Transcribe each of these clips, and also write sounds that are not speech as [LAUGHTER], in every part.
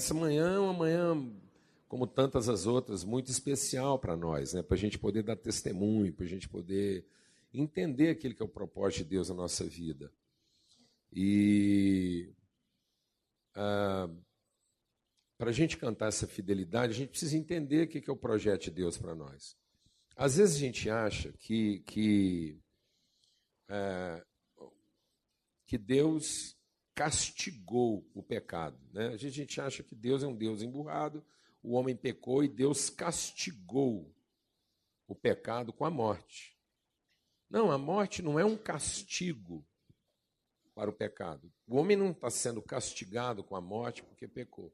essa manhã é uma manhã, como tantas as outras, muito especial para nós, né? para a gente poder dar testemunho, para a gente poder entender aquilo que é o propósito de Deus na nossa vida. E ah, para a gente cantar essa fidelidade, a gente precisa entender o que é o projeto de Deus para nós. Às vezes a gente acha que, que, é, que Deus castigou o pecado. Né? A gente acha que Deus é um Deus emburrado, o homem pecou e Deus castigou o pecado com a morte. Não, a morte não é um castigo para o pecado. O homem não está sendo castigado com a morte porque pecou.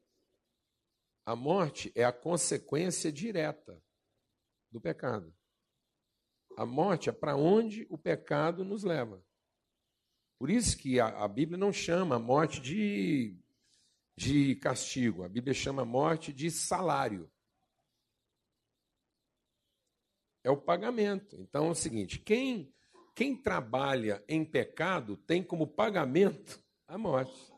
A morte é a consequência direta do pecado. A morte é para onde o pecado nos leva. Por isso que a, a, Bíblia não chama a morte de, de castigo, a Bíblia chama a morte de salário. É o pagamento. Então é o seguinte: quem, quem trabalha em pecado tem como pagamento a morte.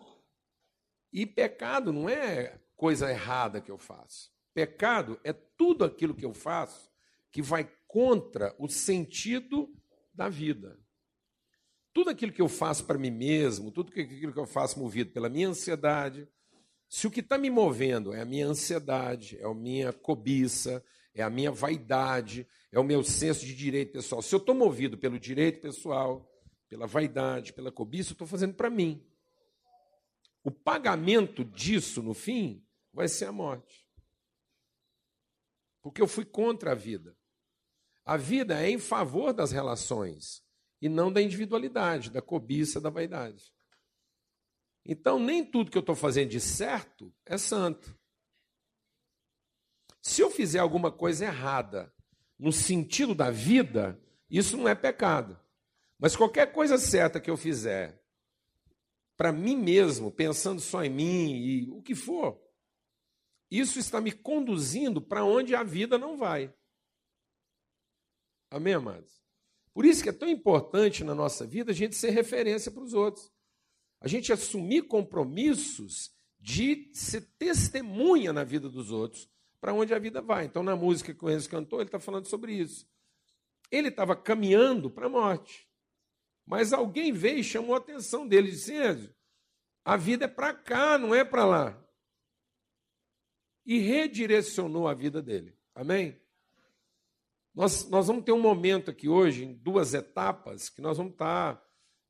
E pecado não é coisa errada que eu faço. Pecado é tudo aquilo que eu faço que vai contra o sentido da vida. Tudo aquilo que eu faço para mim mesmo, tudo aquilo que eu faço movido pela minha ansiedade, se o que está me movendo é a minha ansiedade, é a minha cobiça, é a minha vaidade, é o meu senso de direito pessoal. Se eu estou movido pelo direito pessoal, pela vaidade, pela cobiça, eu estou fazendo para mim. O pagamento disso, no fim, vai ser a morte. Porque eu fui contra a vida. A vida é em favor das relações e não da individualidade, da cobiça, da vaidade. Então, nem tudo que eu estou fazendo de certo é santo. Se eu fizer alguma coisa errada no sentido da vida, isso não é pecado. Mas qualquer coisa certa que eu fizer para mim mesmo, pensando só em mim e o que for, isso está me conduzindo para onde a vida não vai. Amém, amados? Por isso que é tão importante na nossa vida a gente ser referência para os outros. A gente assumir compromissos de ser testemunha na vida dos outros, para onde a vida vai. Então, na música que o Enzo cantou, ele está falando sobre isso. Ele estava caminhando para a morte. Mas alguém veio e chamou a atenção dele disse: Enzo, a vida é para cá, não é para lá e redirecionou a vida dele. Amém? Nós, nós vamos ter um momento aqui hoje, em duas etapas, que nós vamos estar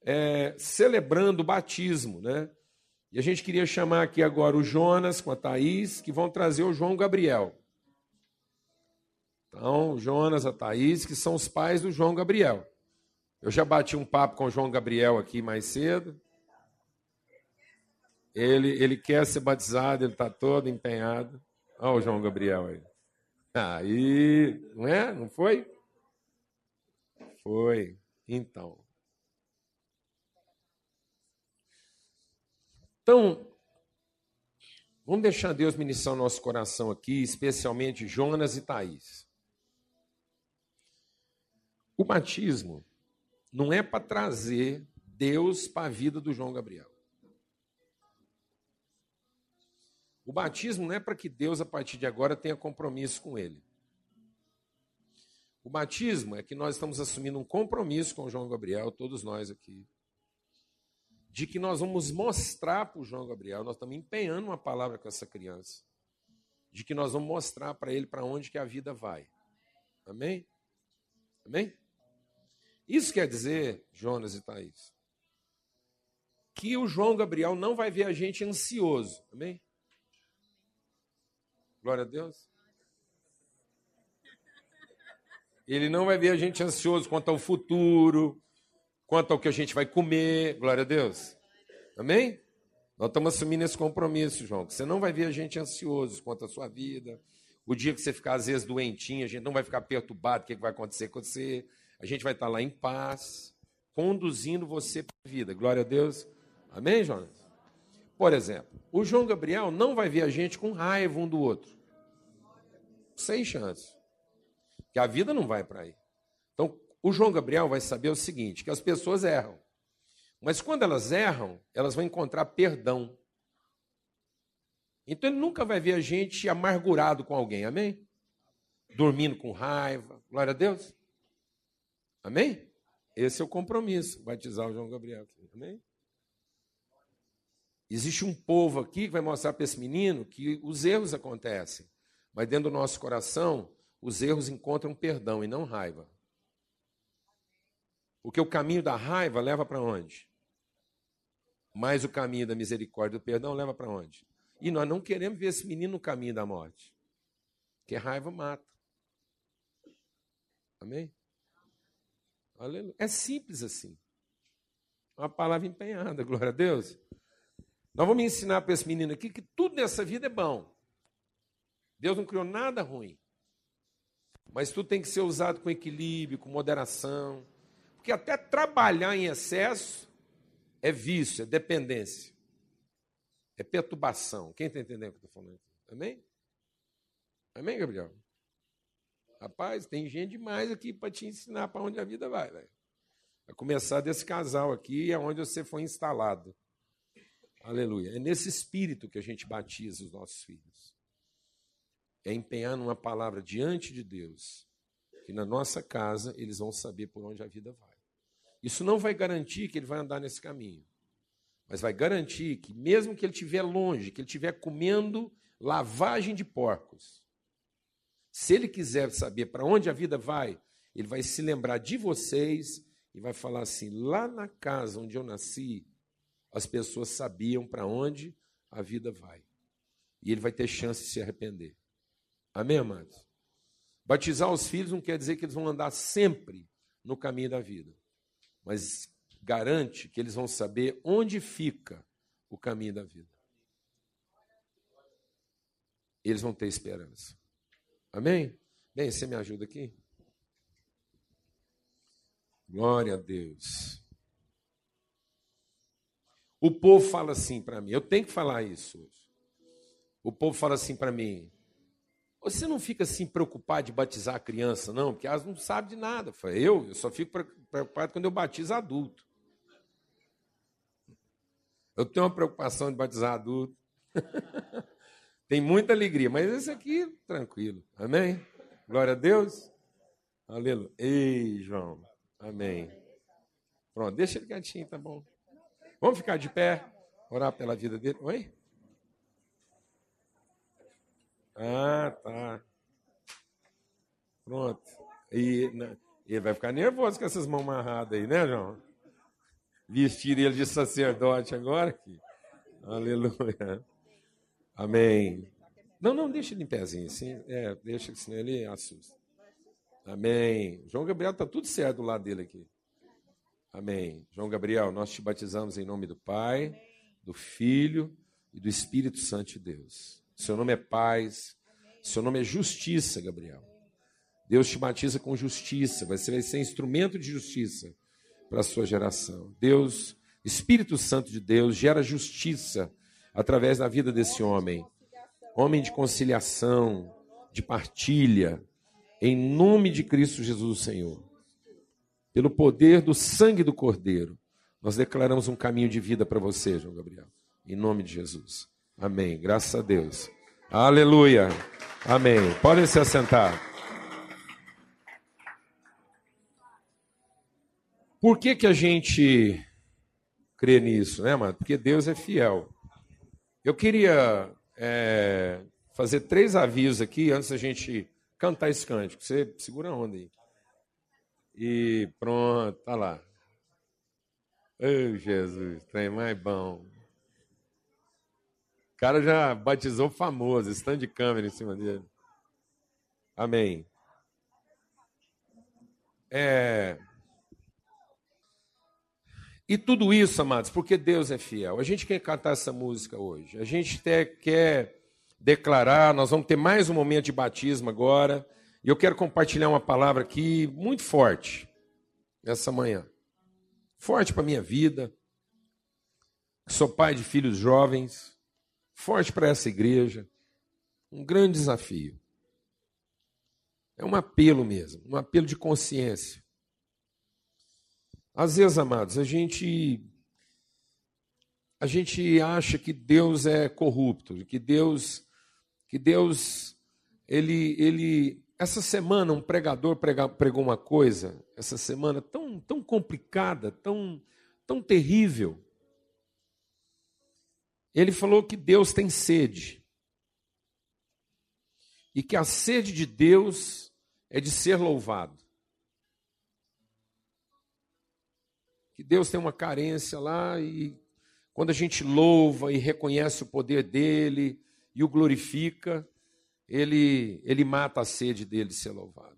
é, celebrando o batismo, né? E a gente queria chamar aqui agora o Jonas com a Thaís, que vão trazer o João Gabriel. Então, o Jonas, a Thaís, que são os pais do João Gabriel. Eu já bati um papo com o João Gabriel aqui mais cedo. Ele, ele quer ser batizado, ele está todo empenhado. Olha o João Gabriel aí. Aí, não é? Não foi? Foi. Então. Então, vamos deixar Deus ministrar o nosso coração aqui, especialmente Jonas e Thaís. O batismo não é para trazer Deus para a vida do João Gabriel. O batismo não é para que Deus, a partir de agora, tenha compromisso com ele. O batismo é que nós estamos assumindo um compromisso com o João Gabriel, todos nós aqui, de que nós vamos mostrar para o João Gabriel, nós estamos empenhando uma palavra com essa criança, de que nós vamos mostrar para ele para onde que a vida vai. Amém? Amém? Isso quer dizer, Jonas e Thaís, que o João Gabriel não vai ver a gente ansioso. Amém? Glória a Deus. Ele não vai ver a gente ansioso quanto ao futuro, quanto ao que a gente vai comer. Glória a Deus. Amém? Nós estamos assumindo esse compromisso, João. Que você não vai ver a gente ansioso quanto à sua vida. O dia que você ficar, às vezes, doentinho, a gente não vai ficar perturbado, o que vai acontecer com você. A gente vai estar lá em paz, conduzindo você para a vida. Glória a Deus. Amém, Jonas? Por exemplo, o João Gabriel não vai ver a gente com raiva um do outro. Sem chance. Que a vida não vai para aí. Então, o João Gabriel vai saber o seguinte: que as pessoas erram. Mas quando elas erram, elas vão encontrar perdão. Então ele nunca vai ver a gente amargurado com alguém, amém? Dormindo com raiva, glória a Deus. Amém? Esse é o compromisso, batizar o João Gabriel aqui, amém? Existe um povo aqui que vai mostrar para esse menino que os erros acontecem, mas dentro do nosso coração, os erros encontram perdão e não raiva. Porque o caminho da raiva leva para onde? Mas o caminho da misericórdia e do perdão leva para onde? E nós não queremos ver esse menino no caminho da morte. Porque raiva mata. Amém? É simples assim. Uma palavra empenhada, glória a Deus. Nós vamos ensinar para esse menino aqui que tudo nessa vida é bom. Deus não criou nada ruim. Mas tudo tem que ser usado com equilíbrio, com moderação. Porque até trabalhar em excesso é vício, é dependência. É perturbação. Quem está entendendo o que eu estou falando? Amém? Amém, Gabriel? Rapaz, tem gente demais aqui para te ensinar para onde a vida vai. Véio. Começar desse casal aqui, é onde você foi instalado. Aleluia. É nesse espírito que a gente batiza os nossos filhos. É empenhar numa palavra diante de Deus, que na nossa casa eles vão saber por onde a vida vai. Isso não vai garantir que ele vai andar nesse caminho. Mas vai garantir que, mesmo que ele estiver longe, que ele estiver comendo lavagem de porcos, se ele quiser saber para onde a vida vai, ele vai se lembrar de vocês e vai falar assim: lá na casa onde eu nasci, as pessoas sabiam para onde a vida vai. E ele vai ter chance de se arrepender. Amém, amados? Batizar os filhos não quer dizer que eles vão andar sempre no caminho da vida, mas garante que eles vão saber onde fica o caminho da vida. Eles vão ter esperança. Amém? Bem, você me ajuda aqui? Glória a Deus. O povo fala assim para mim, eu tenho que falar isso hoje. O povo fala assim para mim: você não fica assim preocupado de batizar a criança, não? Porque elas não sabem de nada. Eu, eu só fico preocupado quando eu batizo adulto. Eu tenho uma preocupação de batizar adulto. [LAUGHS] Tem muita alegria, mas esse aqui, tranquilo. Amém? Glória a Deus. Aleluia. Ei, João. Amém. Pronto, deixa ele quietinho, tá bom. Vamos ficar de pé, orar pela vida dele. Oi? Ah, tá. Pronto. E, né, ele vai ficar nervoso com essas mãos amarradas aí, né, João? vestir ele de sacerdote agora. Aqui. Aleluia. Amém. Não, não, deixa ele em pezinho, assim. É, deixa, senão ele assusta. Amém. João Gabriel está tudo certo do lado dele aqui. Amém. João Gabriel, nós te batizamos em nome do Pai, do Filho e do Espírito Santo de Deus. Seu nome é paz, seu nome é justiça, Gabriel. Deus te batiza com justiça, você vai ser instrumento de justiça para a sua geração. Deus, Espírito Santo de Deus, gera justiça através da vida desse homem. Homem de conciliação, de partilha, em nome de Cristo Jesus, Senhor. Pelo poder do sangue do Cordeiro, nós declaramos um caminho de vida para você, João Gabriel. Em nome de Jesus. Amém. Graças a Deus. Aleluia. Amém. Podem se assentar. Por que, que a gente crê nisso, né, mano? Porque Deus é fiel. Eu queria é, fazer três avisos aqui antes da gente cantar esse cântico. Você segura a onda aí. E pronto, tá lá. Ô Jesus, trem mais bom. Cara já batizou famoso, stand de câmera em cima dele. Amém. É, e tudo isso, amados, porque Deus é fiel. A gente quer cantar essa música hoje. A gente quer declarar, nós vamos ter mais um momento de batismo agora. E eu quero compartilhar uma palavra aqui muito forte essa manhã. Forte para a minha vida. Sou pai de filhos jovens. Forte para essa igreja. Um grande desafio. É um apelo mesmo, um apelo de consciência. Às vezes, amados, a gente a gente acha que Deus é corrupto, que Deus, que Deus, ele, ele, essa semana um pregador pregou uma coisa, essa semana tão, tão complicada, tão, tão terrível. Ele falou que Deus tem sede e que a sede de Deus é de ser louvado. Que Deus tem uma carência lá e quando a gente louva e reconhece o poder dele e o glorifica, ele, ele mata a sede dele de ser louvado.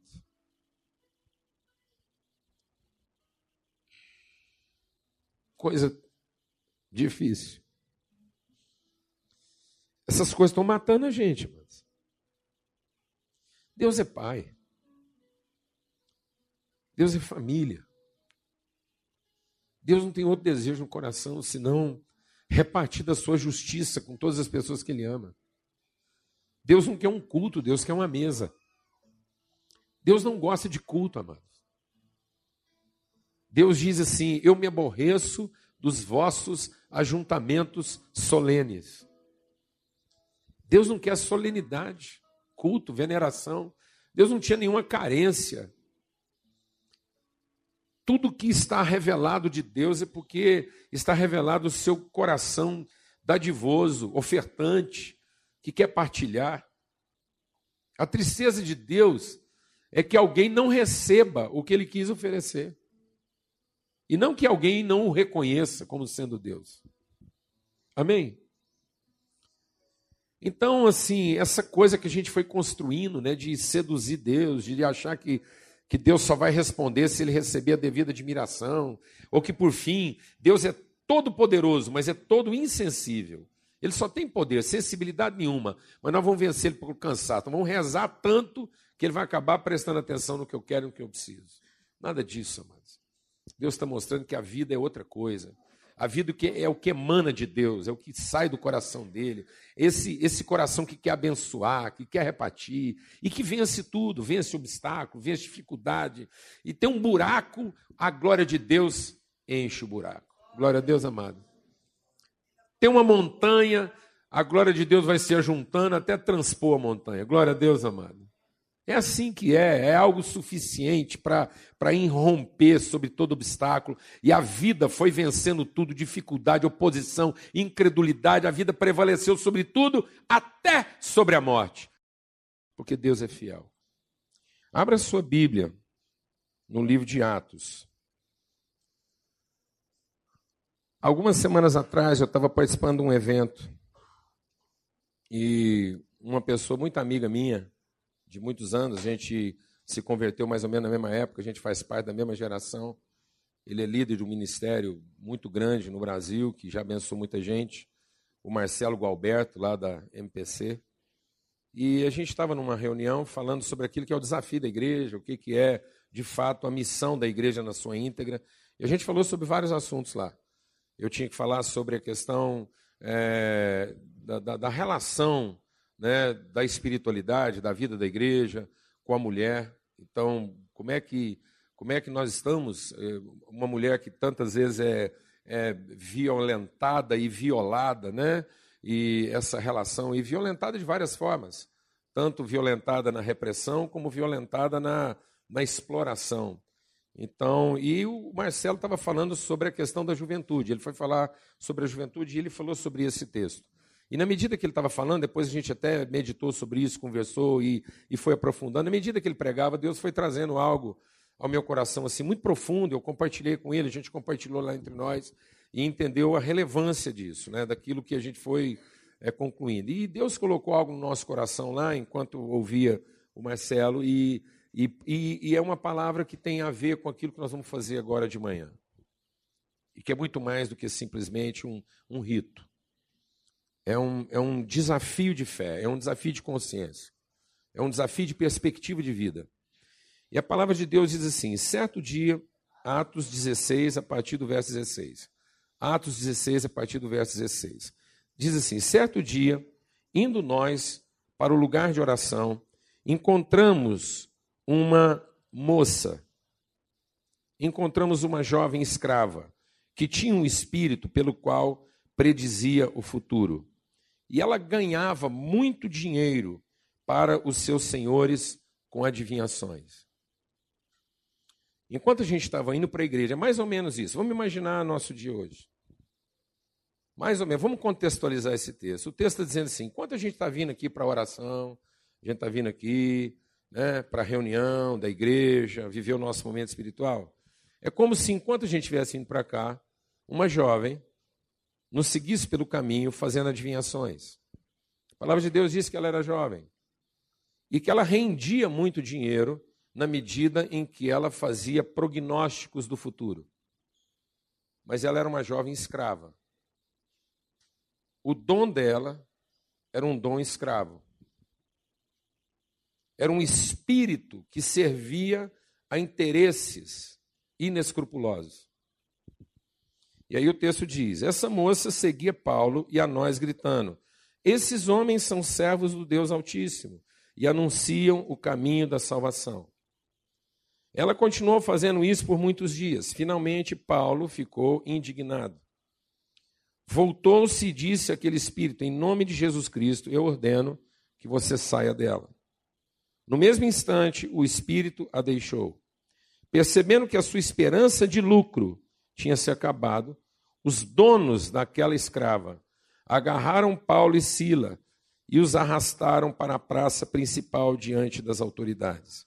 Coisa difícil. Essas coisas estão matando a gente, mas Deus é pai. Deus é família. Deus não tem outro desejo no coração senão repartir da sua justiça com todas as pessoas que Ele ama. Deus não quer um culto, Deus quer uma mesa. Deus não gosta de culto, amados. Deus diz assim: Eu me aborreço dos vossos ajuntamentos solenes. Deus não quer solenidade, culto, veneração. Deus não tinha nenhuma carência tudo que está revelado de Deus é porque está revelado o seu coração dadivoso, ofertante, que quer partilhar. A tristeza de Deus é que alguém não receba o que ele quis oferecer. E não que alguém não o reconheça como sendo Deus. Amém? Então, assim, essa coisa que a gente foi construindo, né, de seduzir Deus, de achar que que Deus só vai responder se ele receber a devida admiração, ou que por fim, Deus é todo poderoso, mas é todo insensível. Ele só tem poder, sensibilidade nenhuma, mas nós vamos vencer ele por cansado. Então vamos rezar tanto que ele vai acabar prestando atenção no que eu quero e no que eu preciso. Nada disso, amados. Deus está mostrando que a vida é outra coisa. A vida é o que emana de Deus, é o que sai do coração dele. Esse, esse coração que quer abençoar, que quer repartir e que vence tudo, vence obstáculo, vence dificuldade. E tem um buraco, a glória de Deus enche o buraco. Glória a Deus, amado. Tem uma montanha, a glória de Deus vai se ajuntando até transpor a montanha. Glória a Deus, amado. É assim que é, é algo suficiente para irromper sobre todo obstáculo. E a vida foi vencendo tudo, dificuldade, oposição, incredulidade, a vida prevaleceu sobre tudo, até sobre a morte. Porque Deus é fiel. Abra sua Bíblia no livro de Atos. Algumas semanas atrás eu estava participando de um evento e uma pessoa muito amiga minha, de muitos anos, a gente se converteu mais ou menos na mesma época, a gente faz parte da mesma geração. Ele é líder de um ministério muito grande no Brasil, que já abençoou muita gente, o Marcelo Gualberto, lá da MPC. E a gente estava numa reunião falando sobre aquilo que é o desafio da igreja, o que, que é, de fato, a missão da igreja na sua íntegra. E a gente falou sobre vários assuntos lá. Eu tinha que falar sobre a questão é, da, da, da relação né, da espiritualidade, da vida da igreja com a mulher. Então, como é que, como é que nós estamos? Eh, uma mulher que tantas vezes é, é violentada e violada, né? E essa relação, e violentada de várias formas, tanto violentada na repressão como violentada na, na exploração. Então, e o Marcelo estava falando sobre a questão da juventude. Ele foi falar sobre a juventude e ele falou sobre esse texto. E na medida que ele estava falando, depois a gente até meditou sobre isso, conversou e, e foi aprofundando. Na medida que ele pregava, Deus foi trazendo algo ao meu coração assim muito profundo. Eu compartilhei com ele, a gente compartilhou lá entre nós e entendeu a relevância disso, né, daquilo que a gente foi é, concluindo. E Deus colocou algo no nosso coração lá enquanto ouvia o Marcelo e, e, e, é uma palavra que tem a ver com aquilo que nós vamos fazer agora de manhã. E que é muito mais do que simplesmente um, um rito é um, é um desafio de fé, é um desafio de consciência, é um desafio de perspectiva de vida. E a palavra de Deus diz assim: certo dia, Atos 16, a partir do verso 16. Atos 16, a partir do verso 16. Diz assim: certo dia, indo nós para o lugar de oração, encontramos uma moça, encontramos uma jovem escrava, que tinha um espírito pelo qual predizia o futuro. E ela ganhava muito dinheiro para os seus senhores com adivinhações. Enquanto a gente estava indo para a igreja, é mais ou menos isso. Vamos imaginar nosso dia hoje. Mais ou menos, vamos contextualizar esse texto. O texto está dizendo assim: enquanto a gente está vindo aqui para a oração, a gente está vindo aqui né, para a reunião da igreja, viver o nosso momento espiritual, é como se enquanto a gente estivesse indo para cá, uma jovem nos seguisse pelo caminho fazendo adivinhações. A palavra de Deus diz que ela era jovem e que ela rendia muito dinheiro na medida em que ela fazia prognósticos do futuro. Mas ela era uma jovem escrava. O dom dela era um dom escravo. Era um espírito que servia a interesses inescrupulosos. E aí o texto diz: Essa moça seguia Paulo e a nós, gritando: Esses homens são servos do Deus Altíssimo e anunciam o caminho da salvação. Ela continuou fazendo isso por muitos dias. Finalmente, Paulo ficou indignado. Voltou-se e disse àquele espírito: Em nome de Jesus Cristo, eu ordeno que você saia dela. No mesmo instante, o espírito a deixou. Percebendo que a sua esperança de lucro tinha se acabado, os donos daquela escrava agarraram Paulo e Sila e os arrastaram para a praça principal diante das autoridades.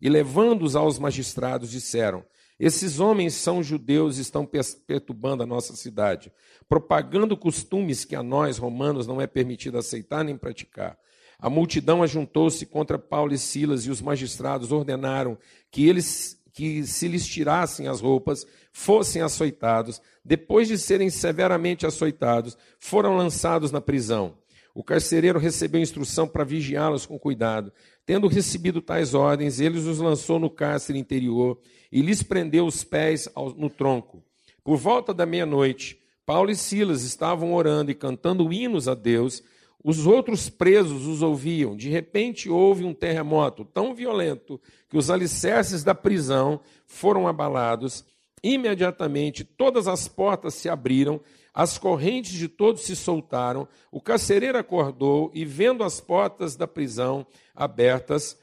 E levando-os aos magistrados, disseram: Esses homens são judeus e estão perturbando a nossa cidade, propagando costumes que a nós, romanos, não é permitido aceitar nem praticar. A multidão ajuntou-se contra Paulo e Silas, e os magistrados ordenaram que eles que se lhes tirassem as roupas, fossem açoitados, depois de serem severamente açoitados, foram lançados na prisão. O carcereiro recebeu instrução para vigiá-los com cuidado. Tendo recebido tais ordens, ele os lançou no cárcere interior e lhes prendeu os pés no tronco. Por volta da meia-noite, Paulo e Silas estavam orando e cantando hinos a Deus. Os outros presos os ouviam. De repente houve um terremoto tão violento que os alicerces da prisão foram abalados. Imediatamente todas as portas se abriram, as correntes de todos se soltaram. O carcereiro acordou e, vendo as portas da prisão abertas,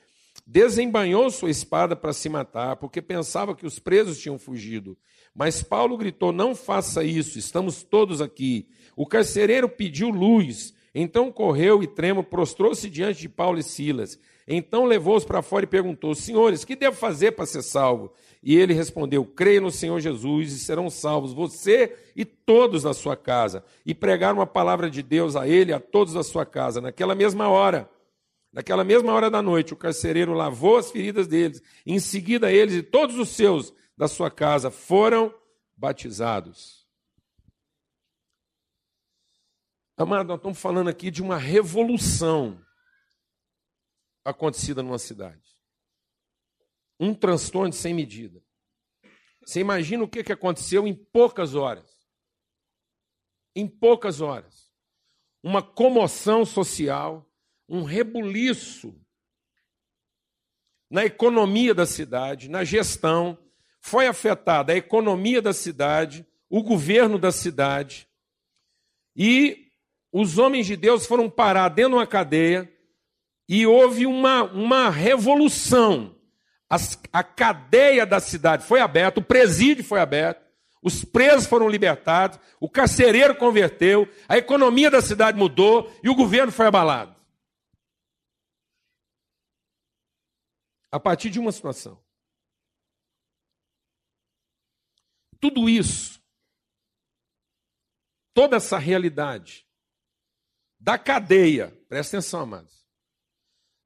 desembanhou sua espada para se matar, porque pensava que os presos tinham fugido. Mas Paulo gritou: Não faça isso, estamos todos aqui. O carcereiro pediu luz então correu e tremo, prostrou-se diante de Paulo e Silas. Então levou-os para fora e perguntou: Senhores, que devo fazer para ser salvo? E ele respondeu: Creia no Senhor Jesus e serão salvos, você e todos da sua casa. E pregaram a palavra de Deus a ele e a todos da sua casa. Naquela mesma hora, naquela mesma hora da noite, o carcereiro lavou as feridas deles. Em seguida, eles e todos os seus da sua casa foram batizados. Amado, nós estamos falando aqui de uma revolução acontecida numa cidade. Um transtorno sem medida. Você imagina o que aconteceu em poucas horas. Em poucas horas. Uma comoção social, um rebuliço na economia da cidade, na gestão. Foi afetada a economia da cidade, o governo da cidade. E os homens de Deus foram parar dentro de uma cadeia e houve uma, uma revolução. As, a cadeia da cidade foi aberta, o presídio foi aberto, os presos foram libertados, o carcereiro converteu, a economia da cidade mudou e o governo foi abalado. A partir de uma situação. Tudo isso, toda essa realidade, da cadeia, presta atenção, amados,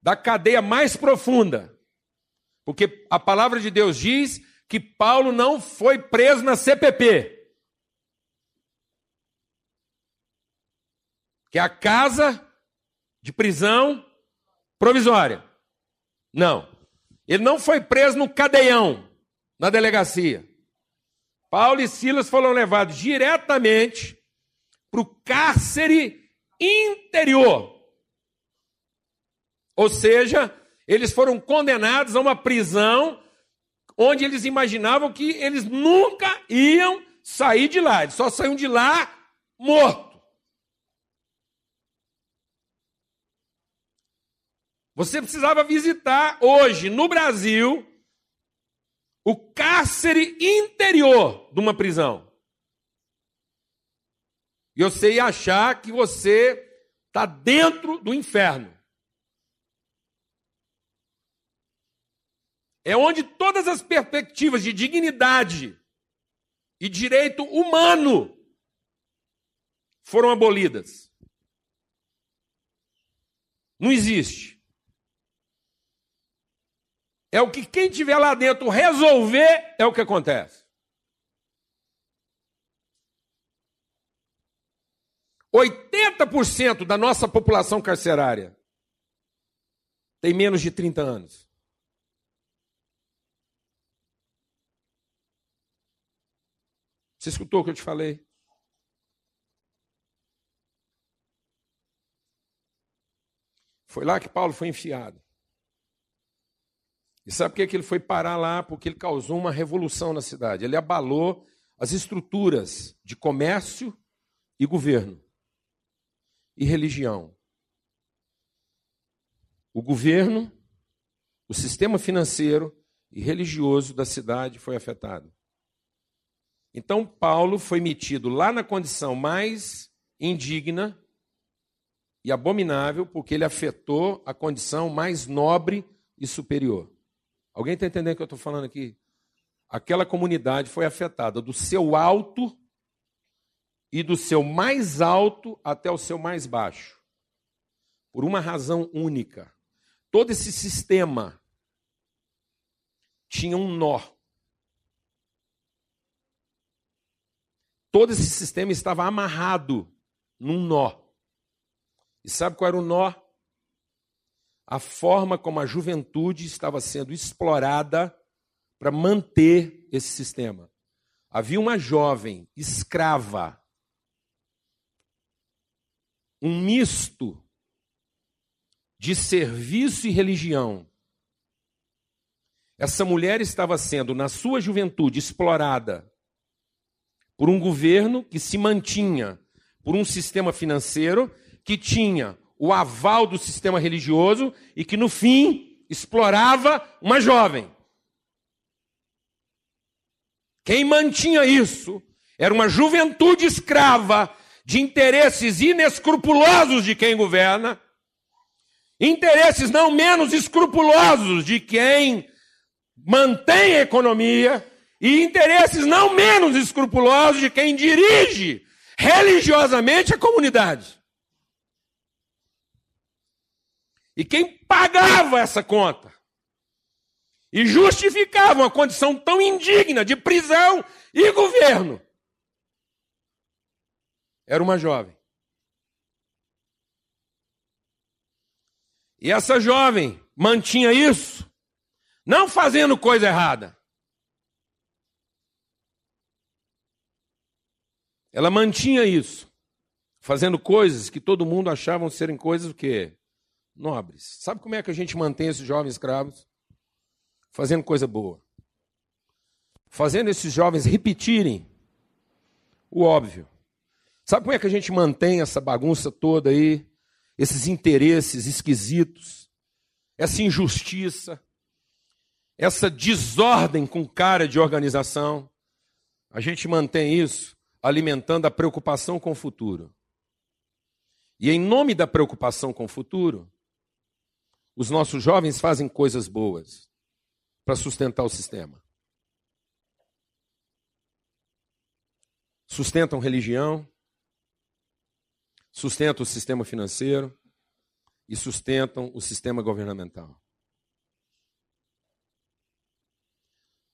da cadeia mais profunda, porque a palavra de Deus diz que Paulo não foi preso na CPP, que é a casa de prisão provisória. Não. Ele não foi preso no cadeião, na delegacia. Paulo e Silas foram levados diretamente para o cárcere interior. Ou seja, eles foram condenados a uma prisão onde eles imaginavam que eles nunca iam sair de lá. Eles só saíam de lá morto. Você precisava visitar hoje no Brasil o cárcere interior de uma prisão. E você ia achar que você está dentro do inferno. É onde todas as perspectivas de dignidade e direito humano foram abolidas. Não existe. É o que quem tiver lá dentro resolver é o que acontece. 80% da nossa população carcerária tem menos de 30 anos. Você escutou o que eu te falei? Foi lá que Paulo foi enfiado. E sabe por que ele foi parar lá? Porque ele causou uma revolução na cidade. Ele abalou as estruturas de comércio e governo e religião. O governo, o sistema financeiro e religioso da cidade foi afetado. Então, Paulo foi metido lá na condição mais indigna e abominável, porque ele afetou a condição mais nobre e superior. Alguém está entendendo o que eu estou falando aqui? Aquela comunidade foi afetada do seu alto e do seu mais alto até o seu mais baixo. Por uma razão única. Todo esse sistema tinha um nó. Todo esse sistema estava amarrado num nó. E sabe qual era o nó? A forma como a juventude estava sendo explorada para manter esse sistema. Havia uma jovem escrava um misto de serviço e religião. Essa mulher estava sendo, na sua juventude, explorada por um governo que se mantinha por um sistema financeiro que tinha o aval do sistema religioso e que, no fim, explorava uma jovem. Quem mantinha isso era uma juventude escrava de interesses inescrupulosos de quem governa, interesses não menos escrupulosos de quem mantém a economia e interesses não menos escrupulosos de quem dirige religiosamente a comunidade. E quem pagava essa conta e justificava uma condição tão indigna de prisão e governo era uma jovem. E essa jovem mantinha isso, não fazendo coisa errada. Ela mantinha isso, fazendo coisas que todo mundo achava serem coisas o quê? Nobres. Sabe como é que a gente mantém esses jovens escravos? Fazendo coisa boa. Fazendo esses jovens repetirem o óbvio. Sabe como é que a gente mantém essa bagunça toda aí? Esses interesses esquisitos, essa injustiça, essa desordem com cara de organização. A gente mantém isso alimentando a preocupação com o futuro. E em nome da preocupação com o futuro, os nossos jovens fazem coisas boas para sustentar o sistema. Sustentam religião, sustentam o sistema financeiro e sustentam o sistema governamental.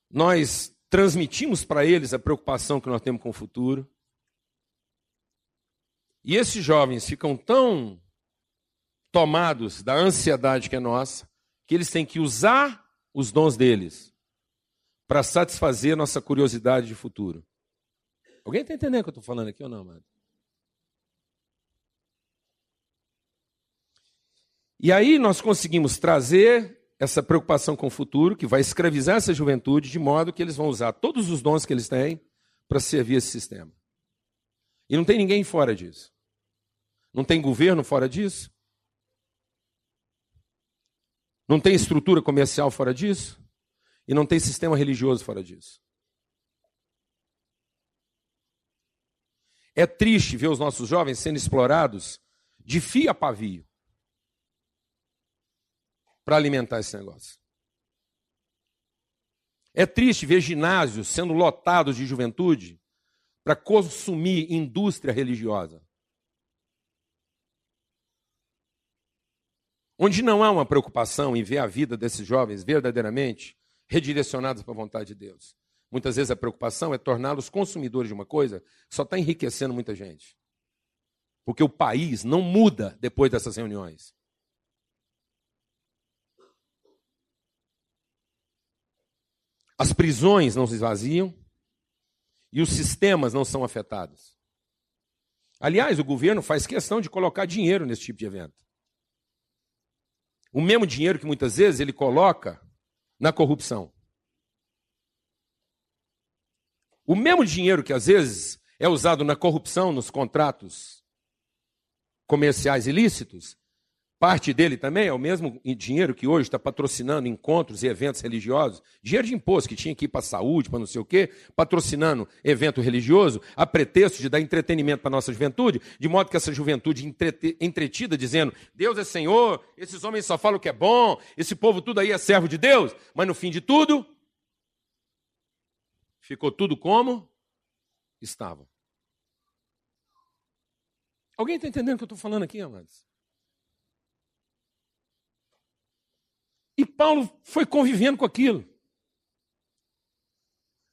Nós transmitimos para eles a preocupação que nós temos com o futuro. E esses jovens ficam tão tomados da ansiedade que é nossa, que eles têm que usar os dons deles para satisfazer nossa curiosidade de futuro. Alguém está entendendo o que eu estou falando aqui ou não, amado? E aí nós conseguimos trazer essa preocupação com o futuro, que vai escravizar essa juventude, de modo que eles vão usar todos os dons que eles têm para servir esse sistema. E não tem ninguém fora disso. Não tem governo fora disso. Não tem estrutura comercial fora disso. E não tem sistema religioso fora disso. É triste ver os nossos jovens sendo explorados de fio a pavio para alimentar esse negócio. É triste ver ginásios sendo lotados de juventude para consumir indústria religiosa. Onde não há uma preocupação em ver a vida desses jovens verdadeiramente redirecionados para a vontade de Deus. Muitas vezes a preocupação é torná-los consumidores de uma coisa que só está enriquecendo muita gente. Porque o país não muda depois dessas reuniões. As prisões não se esvaziam e os sistemas não são afetados. Aliás, o governo faz questão de colocar dinheiro nesse tipo de evento. O mesmo dinheiro que muitas vezes ele coloca na corrupção. O mesmo dinheiro que às vezes é usado na corrupção, nos contratos comerciais ilícitos, Parte dele também é o mesmo dinheiro que hoje está patrocinando encontros e eventos religiosos. Dinheiro de imposto que tinha que ir para a saúde, para não sei o quê, patrocinando evento religioso, a pretexto de dar entretenimento para a nossa juventude, de modo que essa juventude entretida, dizendo: Deus é Senhor, esses homens só falam o que é bom, esse povo tudo aí é servo de Deus, mas no fim de tudo, ficou tudo como estava. Alguém está entendendo o que eu estou falando aqui, amados? E Paulo foi convivendo com aquilo.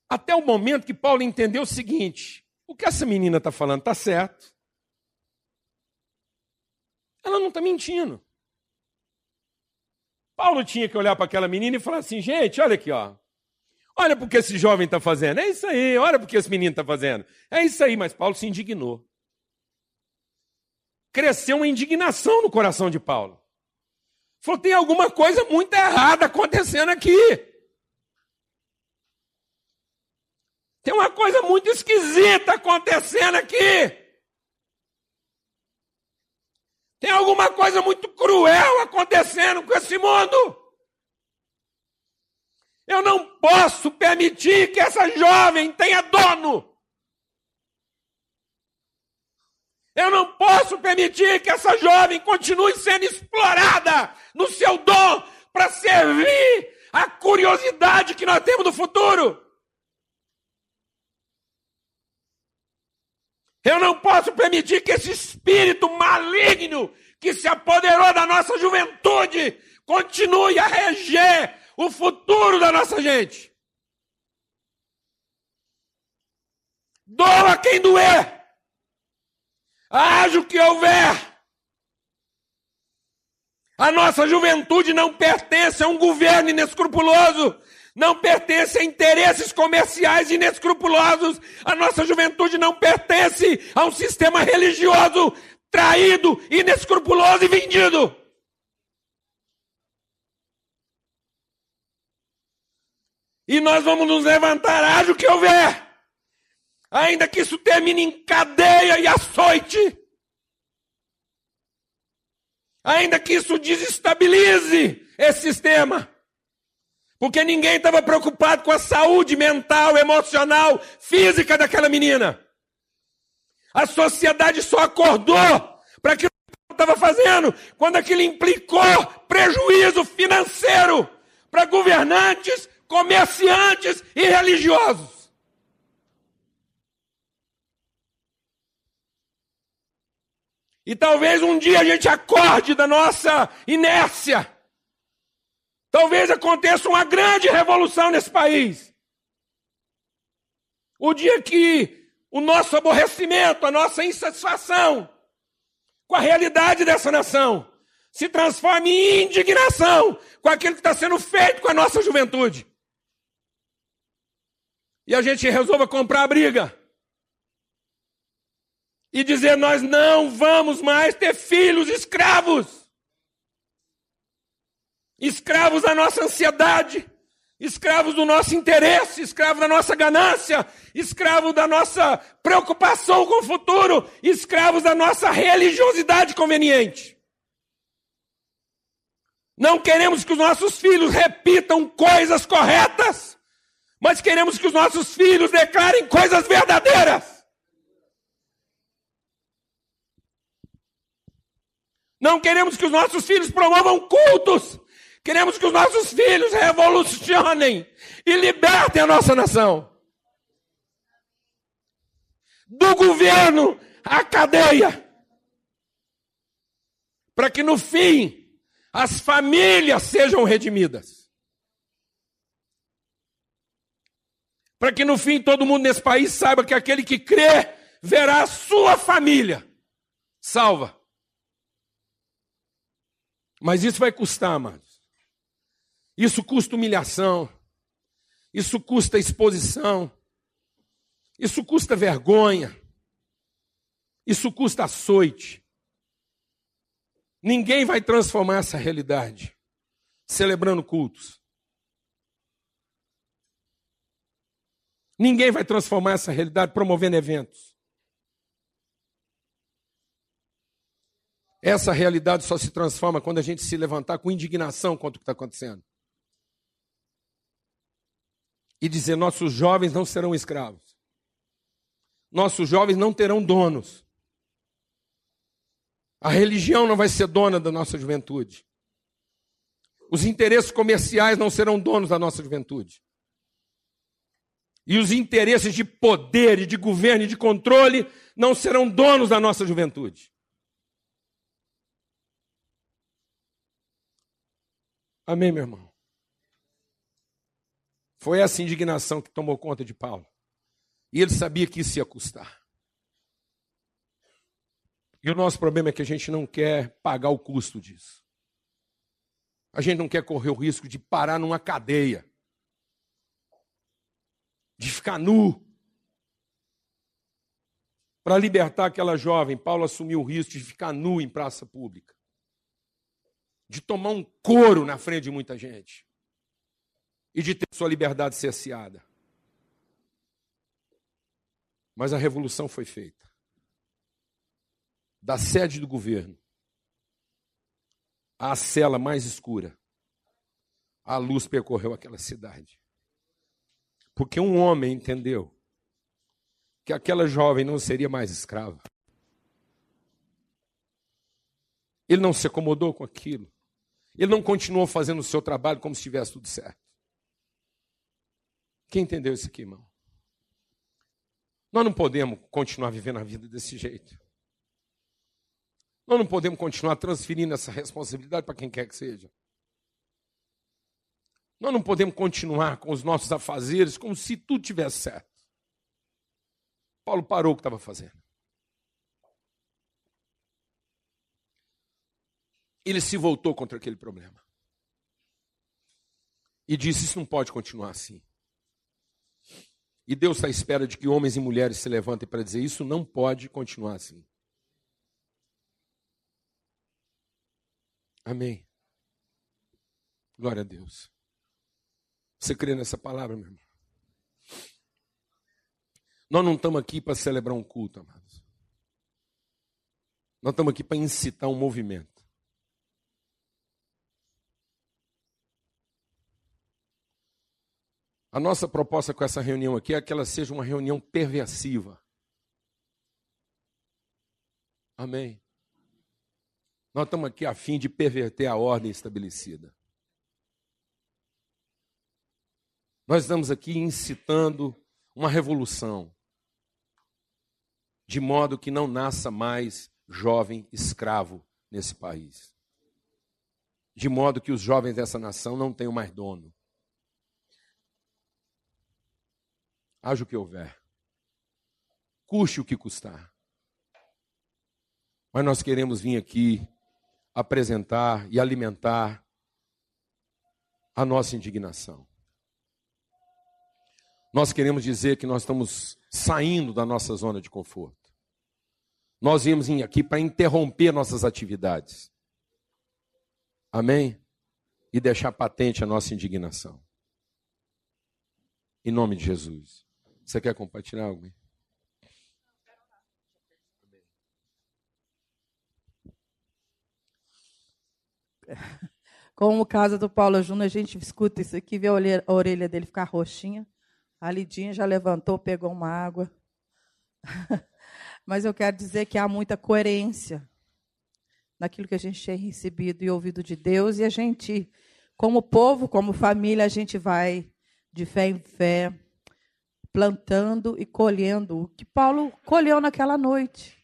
Até o momento que Paulo entendeu o seguinte: o que essa menina está falando está certo. Ela não está mentindo. Paulo tinha que olhar para aquela menina e falar assim: gente, olha aqui, ó. Olha porque esse jovem está fazendo. É isso aí. Olha porque esse menino está fazendo. É isso aí. Mas Paulo se indignou. Cresceu uma indignação no coração de Paulo. Falou: tem alguma coisa muito errada acontecendo aqui. Tem uma coisa muito esquisita acontecendo aqui. Tem alguma coisa muito cruel acontecendo com esse mundo. Eu não posso permitir que essa jovem tenha dono. Eu não posso permitir que essa jovem continue sendo explorada no seu dom para servir a curiosidade que nós temos do futuro. Eu não posso permitir que esse espírito maligno que se apoderou da nossa juventude continue a reger o futuro da nossa gente. Doa quem doer. Haja o que houver. A nossa juventude não pertence a um governo inescrupuloso, não pertence a interesses comerciais inescrupulosos. A nossa juventude não pertence a um sistema religioso traído, inescrupuloso e vendido. E nós vamos nos levantar, haja o que houver ainda que isso termine em cadeia e açoite, ainda que isso desestabilize esse sistema, porque ninguém estava preocupado com a saúde mental, emocional, física daquela menina. A sociedade só acordou para aquilo que estava fazendo quando aquilo implicou prejuízo financeiro para governantes, comerciantes e religiosos. E talvez um dia a gente acorde da nossa inércia. Talvez aconteça uma grande revolução nesse país. O dia que o nosso aborrecimento, a nossa insatisfação com a realidade dessa nação se transforme em indignação com aquilo que está sendo feito com a nossa juventude. E a gente resolva comprar a briga e dizer: nós não vamos mais ter filhos escravos. Escravos da nossa ansiedade, escravos do nosso interesse, escravos da nossa ganância, escravos da nossa preocupação com o futuro, escravos da nossa religiosidade conveniente. Não queremos que os nossos filhos repitam coisas corretas, mas queremos que os nossos filhos declarem coisas verdadeiras. Não queremos que os nossos filhos promovam cultos. Queremos que os nossos filhos revolucionem e libertem a nossa nação. Do governo à cadeia. Para que no fim as famílias sejam redimidas. Para que no fim todo mundo nesse país saiba que aquele que crê verá a sua família salva. Mas isso vai custar, amados. Isso custa humilhação. Isso custa exposição. Isso custa vergonha. Isso custa açoite. Ninguém vai transformar essa realidade celebrando cultos. Ninguém vai transformar essa realidade promovendo eventos. Essa realidade só se transforma quando a gente se levantar com indignação contra o que está acontecendo. E dizer: nossos jovens não serão escravos. Nossos jovens não terão donos. A religião não vai ser dona da nossa juventude. Os interesses comerciais não serão donos da nossa juventude. E os interesses de poder, e de governo e de controle não serão donos da nossa juventude. Amém, meu irmão? Foi essa indignação que tomou conta de Paulo. E ele sabia que isso ia custar. E o nosso problema é que a gente não quer pagar o custo disso. A gente não quer correr o risco de parar numa cadeia, de ficar nu. Para libertar aquela jovem, Paulo assumiu o risco de ficar nu em praça pública, de tomar um couro na frente de muita gente e de ter sua liberdade cerceada. Mas a revolução foi feita da sede do governo à cela mais escura, a luz percorreu aquela cidade. Porque um homem entendeu que aquela jovem não seria mais escrava. Ele não se acomodou com aquilo. Ele não continuou fazendo o seu trabalho como se tivesse tudo certo. Quem entendeu isso aqui, irmão? Nós não podemos continuar vivendo a vida desse jeito. Nós não podemos continuar transferindo essa responsabilidade para quem quer que seja. Nós não podemos continuar com os nossos afazeres como se tudo tivesse certo. Paulo parou o que estava fazendo. Ele se voltou contra aquele problema. E disse: Isso não pode continuar assim. E Deus está à espera de que homens e mulheres se levantem para dizer: Isso não pode continuar assim. Amém. Glória a Deus. Você crê nessa palavra, meu irmão? Nós não estamos aqui para celebrar um culto, amados. Nós estamos aqui para incitar um movimento. A nossa proposta com essa reunião aqui é que ela seja uma reunião perversiva. Amém. Nós estamos aqui a fim de perverter a ordem estabelecida. Nós estamos aqui incitando uma revolução, de modo que não nasça mais jovem escravo nesse país. De modo que os jovens dessa nação não tenham mais dono. Haja o que houver. Custe o que custar. Mas nós queremos vir aqui apresentar e alimentar a nossa indignação. Nós queremos dizer que nós estamos saindo da nossa zona de conforto. Nós viemos aqui para interromper nossas atividades. Amém? E deixar patente a nossa indignação. Em nome de Jesus. Você quer compartilhar algo? [LAUGHS] Como o caso do Paulo Júnior, a gente escuta isso aqui, vê a orelha dele ficar roxinha. A Lidinha já levantou, pegou uma água. [LAUGHS] Mas eu quero dizer que há muita coerência naquilo que a gente tem recebido e ouvido de Deus, e a gente, como povo, como família, a gente vai de fé em fé, plantando e colhendo o que Paulo colheu naquela noite.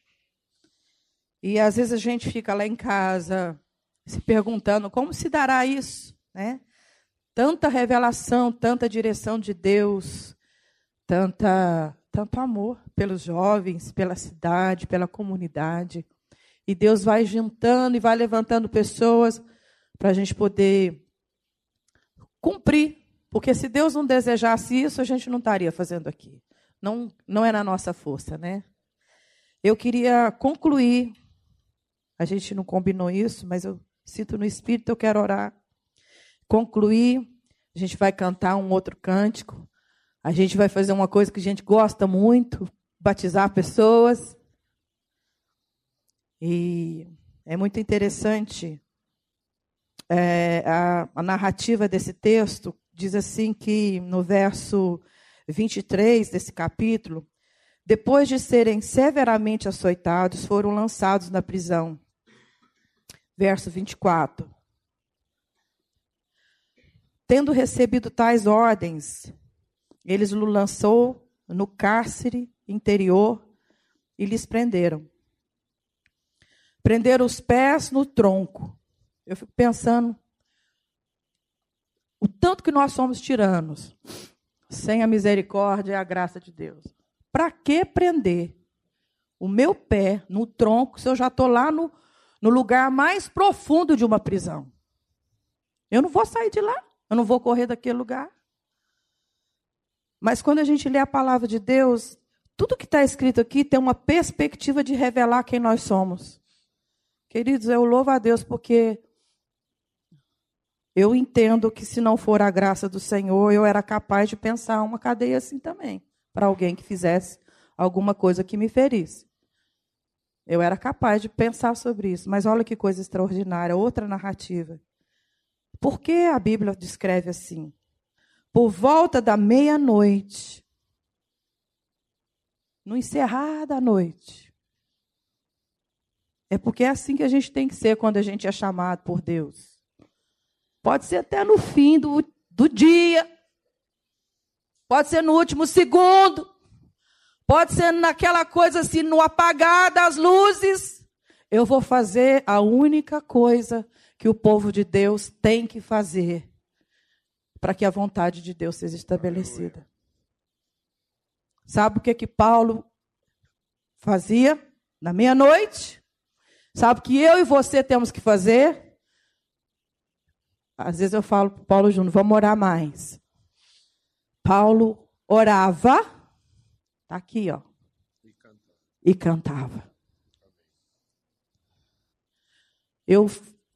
E às vezes a gente fica lá em casa se perguntando como se dará isso, né? Tanta revelação, tanta direção de Deus, tanta tanto amor pelos jovens, pela cidade, pela comunidade. E Deus vai juntando e vai levantando pessoas para a gente poder cumprir. Porque se Deus não desejasse isso, a gente não estaria fazendo aqui. Não, não é na nossa força, né? Eu queria concluir. A gente não combinou isso, mas eu sinto no espírito, eu quero orar. Concluir. A gente vai cantar um outro cântico. A gente vai fazer uma coisa que a gente gosta muito, batizar pessoas. E é muito interessante é, a, a narrativa desse texto. Diz assim que no verso 23 desse capítulo, depois de serem severamente açoitados, foram lançados na prisão. Verso 24. Tendo recebido tais ordens, eles o lançou no cárcere interior e lhes prenderam. Prenderam os pés no tronco. Eu fico pensando o tanto que nós somos tiranos, sem a misericórdia e a graça de Deus. Para que prender o meu pé no tronco se eu já estou lá no, no lugar mais profundo de uma prisão? Eu não vou sair de lá, eu não vou correr daquele lugar. Mas quando a gente lê a palavra de Deus, tudo que está escrito aqui tem uma perspectiva de revelar quem nós somos. Queridos, eu louvo a Deus porque eu entendo que se não for a graça do Senhor, eu era capaz de pensar uma cadeia assim também, para alguém que fizesse alguma coisa que me ferisse. Eu era capaz de pensar sobre isso, mas olha que coisa extraordinária, outra narrativa. Por que a Bíblia descreve assim? por volta da meia-noite, no encerrar da noite. É porque é assim que a gente tem que ser quando a gente é chamado por Deus. Pode ser até no fim do, do dia, pode ser no último segundo, pode ser naquela coisa assim, no apagar das luzes. Eu vou fazer a única coisa que o povo de Deus tem que fazer para que a vontade de Deus seja estabelecida. Sabe o que que Paulo fazia na meia-noite? Sabe o que eu e você temos que fazer? Às vezes eu falo para Paulo Júnior, vamos orar mais. Paulo orava, está aqui, ó, e cantava. Eu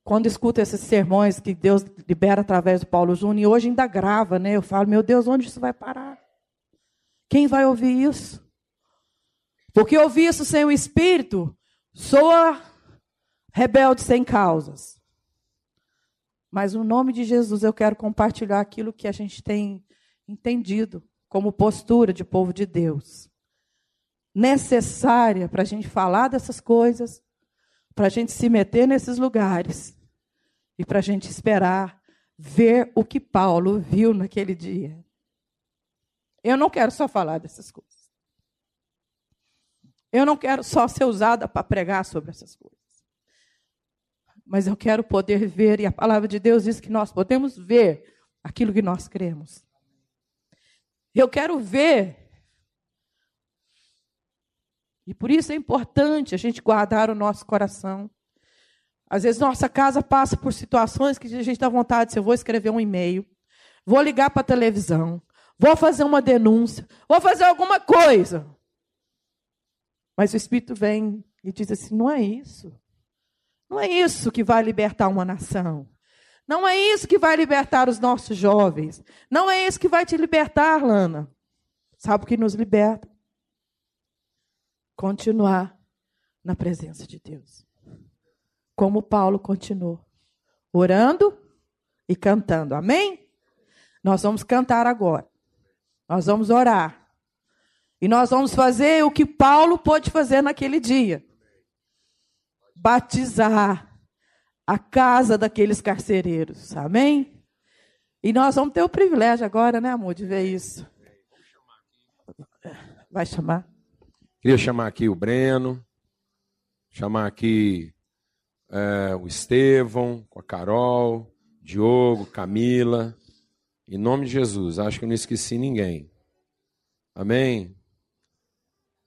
quando escuto esses sermões que Deus libera através do Paulo Júnior, e hoje ainda grava, né? Eu falo, meu Deus, onde isso vai parar? Quem vai ouvir isso? Porque ouvir isso sem o Espírito soa rebelde sem causas. Mas no nome de Jesus eu quero compartilhar aquilo que a gente tem entendido como postura de povo de Deus. Necessária para a gente falar dessas coisas, para a gente se meter nesses lugares e para a gente esperar ver o que Paulo viu naquele dia. Eu não quero só falar dessas coisas. Eu não quero só ser usada para pregar sobre essas coisas. Mas eu quero poder ver, e a palavra de Deus diz que nós podemos ver aquilo que nós cremos. Eu quero ver e por isso é importante a gente guardar o nosso coração. Às vezes nossa casa passa por situações que a gente dá vontade, se eu vou escrever um e-mail, vou ligar para a televisão, vou fazer uma denúncia, vou fazer alguma coisa. Mas o Espírito vem e diz assim: não é isso. Não é isso que vai libertar uma nação. Não é isso que vai libertar os nossos jovens. Não é isso que vai te libertar, Lana. Sabe o que nos liberta? Continuar na presença de Deus. Como Paulo continuou, orando e cantando. Amém? Nós vamos cantar agora. Nós vamos orar. E nós vamos fazer o que Paulo pôde fazer naquele dia: batizar a casa daqueles carcereiros. Amém? E nós vamos ter o privilégio agora, né, amor, de ver isso. Vai chamar? Queria chamar aqui o Breno, chamar aqui é, o Estevão, a Carol, Diogo, Camila. Em nome de Jesus, acho que eu não esqueci ninguém. Amém?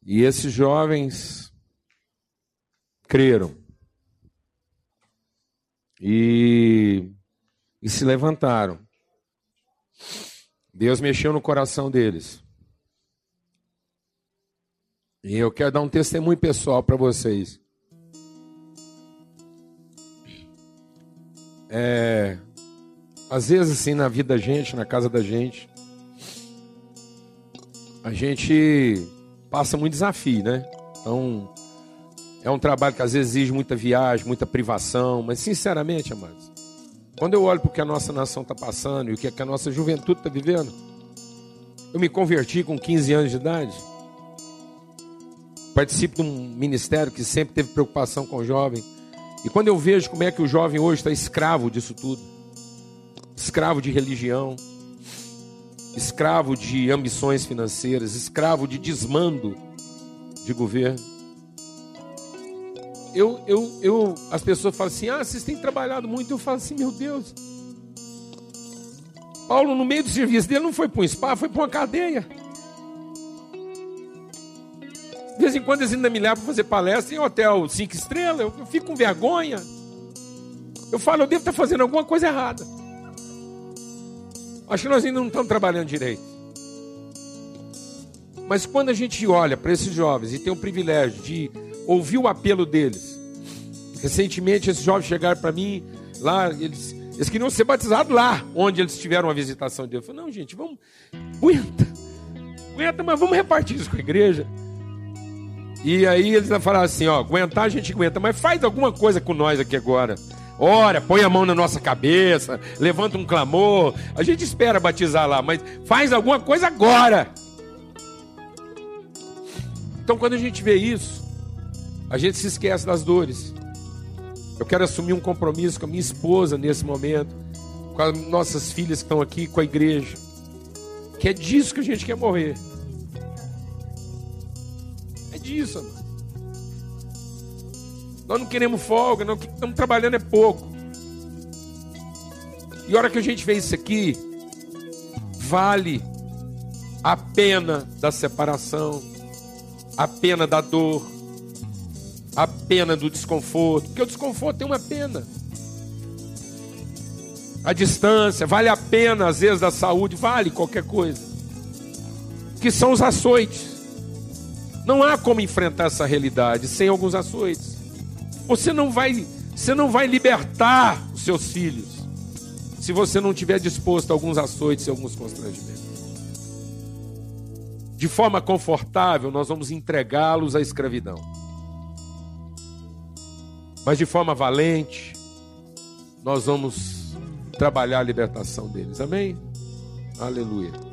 E esses jovens creram e, e se levantaram. Deus mexeu no coração deles. E eu quero dar um testemunho pessoal para vocês. É, às vezes, assim, na vida da gente, na casa da gente, a gente passa muito desafio, né? Então, é um trabalho que às vezes exige muita viagem, muita privação, mas sinceramente, amados, quando eu olho para o que a nossa nação está passando e o que a nossa juventude está vivendo, eu me converti com 15 anos de idade, participo de um ministério que sempre teve preocupação com o jovem, e quando eu vejo como é que o jovem hoje está escravo disso tudo, escravo de religião, escravo de ambições financeiras, escravo de desmando de governo, eu, eu, eu, as pessoas falam assim: ah, vocês têm trabalhado muito. Eu falo assim: meu Deus. Paulo, no meio do serviço dele, não foi para um spa, foi para uma cadeia. De vez em quando eles ainda me levam para fazer palestra em hotel cinco estrelas. Eu, eu fico com vergonha. Eu falo, eu devo estar fazendo alguma coisa errada. Acho que nós ainda não estamos trabalhando direito. Mas quando a gente olha para esses jovens e tem o privilégio de ouvi o apelo deles. Recentemente, esses jovens chegaram para mim lá, eles, eles queriam ser batizados lá, onde eles tiveram uma visitação de Deus. Eu falei, não, gente, vamos, aguenta, aguenta, mas vamos repartir isso com a igreja. E aí eles falaram assim, ó, aguentar a gente aguenta, mas faz alguma coisa com nós aqui agora. Ora, põe a mão na nossa cabeça, levanta um clamor. A gente espera batizar lá, mas faz alguma coisa agora. Então, quando a gente vê isso, a gente se esquece das dores. Eu quero assumir um compromisso com a minha esposa nesse momento, com as nossas filhas que estão aqui, com a igreja. Que é disso que a gente quer morrer. É disso, amor. Nós não queremos folga, nós estamos trabalhando é pouco. E a hora que a gente vê isso aqui, vale a pena da separação, a pena da dor, a pena do desconforto, porque o desconforto tem uma pena. A distância, vale a pena, às vezes, da saúde, vale qualquer coisa. Que são os açoites. Não há como enfrentar essa realidade sem alguns açoites. Você não vai, você não vai libertar os seus filhos se você não tiver disposto a alguns açoites e alguns constrangimentos. De forma confortável, nós vamos entregá-los à escravidão mas de forma valente, nós vamos trabalhar a libertação deles. Amém? Aleluia.